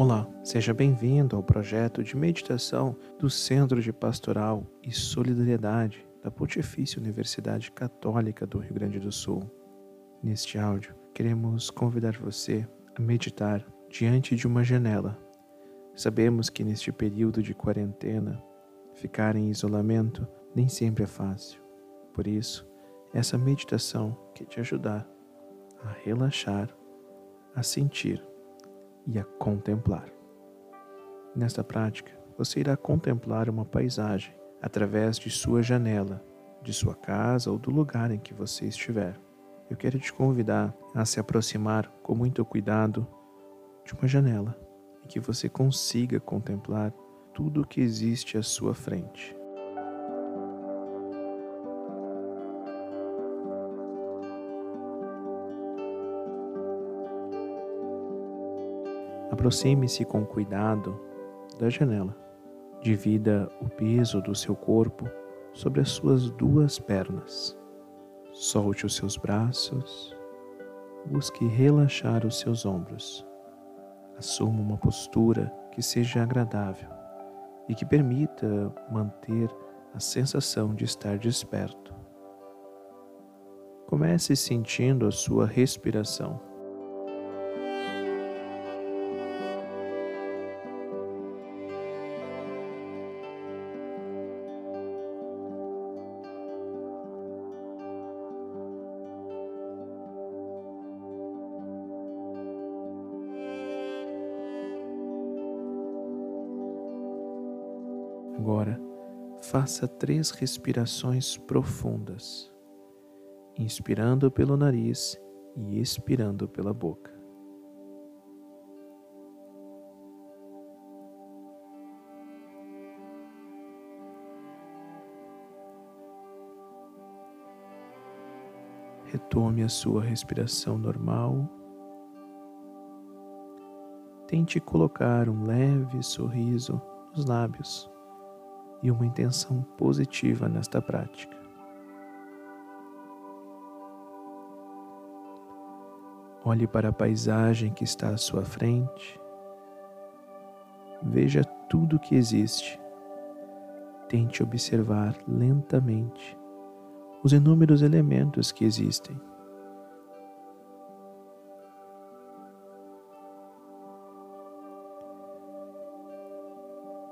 Olá, seja bem-vindo ao projeto de meditação do Centro de Pastoral e Solidariedade da Pontifícia Universidade Católica do Rio Grande do Sul. Neste áudio, queremos convidar você a meditar diante de uma janela. Sabemos que neste período de quarentena, ficar em isolamento nem sempre é fácil. Por isso, essa meditação quer te ajudar a relaxar, a sentir e a contemplar. Nesta prática, você irá contemplar uma paisagem através de sua janela, de sua casa ou do lugar em que você estiver. Eu quero te convidar a se aproximar com muito cuidado de uma janela e que você consiga contemplar tudo o que existe à sua frente. Aproxime-se com cuidado da janela. Divida o peso do seu corpo sobre as suas duas pernas. Solte os seus braços. Busque relaxar os seus ombros. Assuma uma postura que seja agradável e que permita manter a sensação de estar desperto. Comece sentindo a sua respiração. Agora, faça três respirações profundas, inspirando pelo nariz e expirando pela boca. Retome a sua respiração normal. Tente colocar um leve sorriso nos lábios e uma intenção positiva nesta prática. Olhe para a paisagem que está à sua frente. Veja tudo o que existe. Tente observar lentamente os inúmeros elementos que existem.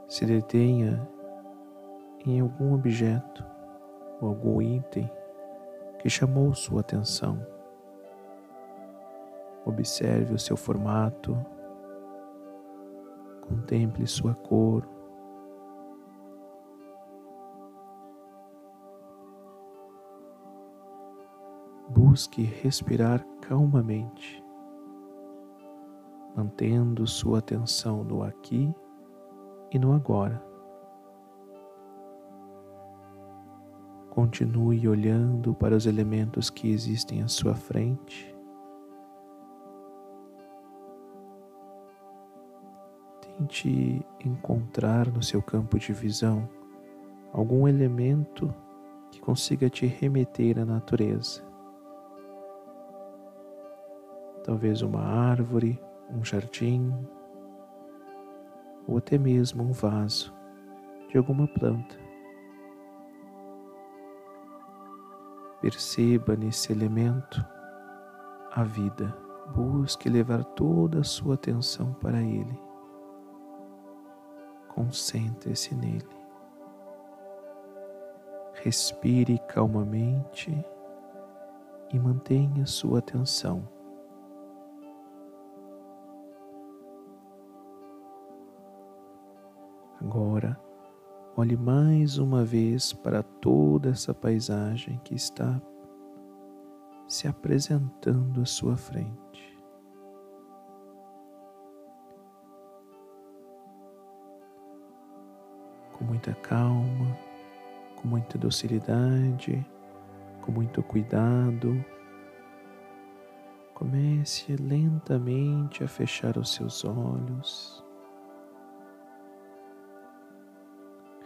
Se detenha em algum objeto ou algum item que chamou sua atenção. Observe o seu formato, contemple sua cor. Busque respirar calmamente, mantendo sua atenção no aqui e no agora. Continue olhando para os elementos que existem à sua frente. Tente encontrar no seu campo de visão algum elemento que consiga te remeter à natureza. Talvez uma árvore, um jardim, ou até mesmo um vaso de alguma planta. Perceba nesse elemento a vida. Busque levar toda a sua atenção para ele. Concentre-se nele. Respire calmamente e mantenha sua atenção. Agora, Olhe mais uma vez para toda essa paisagem que está se apresentando à sua frente. Com muita calma, com muita docilidade, com muito cuidado, comece lentamente a fechar os seus olhos.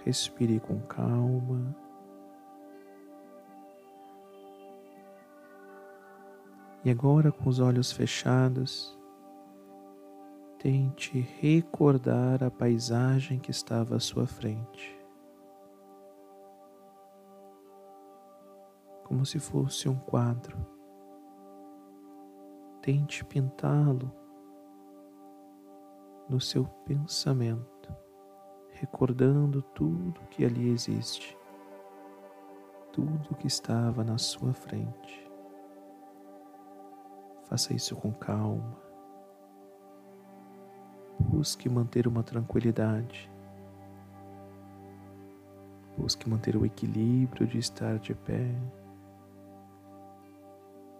Respire com calma. E agora, com os olhos fechados, Tente recordar a paisagem que estava à sua frente, como se fosse um quadro. Tente pintá-lo no seu pensamento, recordando tudo que ali existe, tudo que estava na sua frente. Faça isso com calma. Busque manter uma tranquilidade. Busque manter o equilíbrio de estar de pé.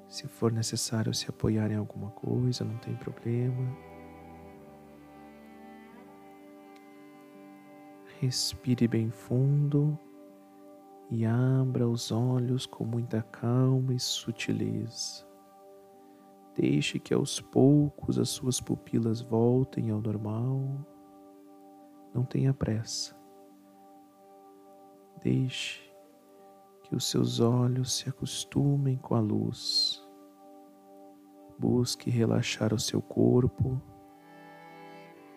Se for necessário se apoiar em alguma coisa, não tem problema. Respire bem fundo e abra os olhos com muita calma e sutileza. Deixe que aos poucos as suas pupilas voltem ao normal. Não tenha pressa. Deixe que os seus olhos se acostumem com a luz. Busque relaxar o seu corpo.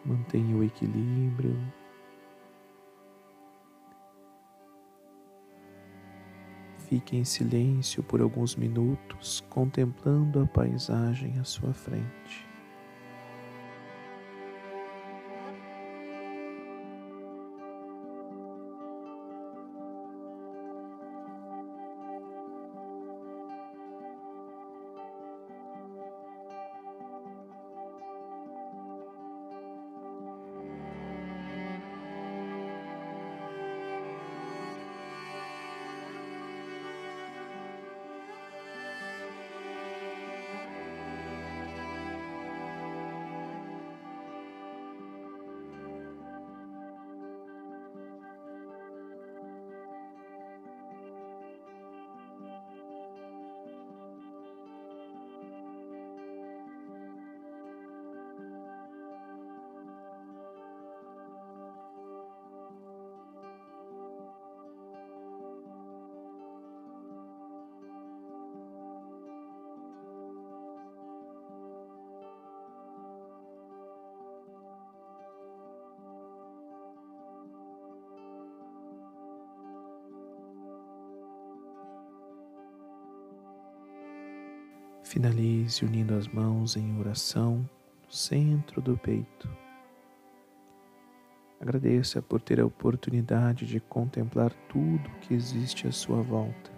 Mantenha o equilíbrio. Fique em silêncio por alguns minutos, contemplando a paisagem à sua frente. Finalize unindo as mãos em oração no centro do peito. Agradeça por ter a oportunidade de contemplar tudo que existe à sua volta.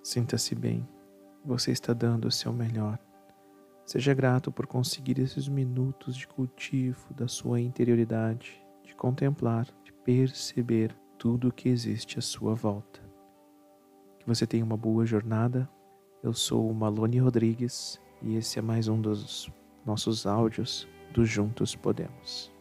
Sinta-se bem, você está dando o seu melhor. Seja grato por conseguir esses minutos de cultivo da sua interioridade de contemplar, de perceber tudo o que existe à sua volta. Que você tenha uma boa jornada. Eu sou o Malone Rodrigues e esse é mais um dos nossos áudios do Juntos Podemos.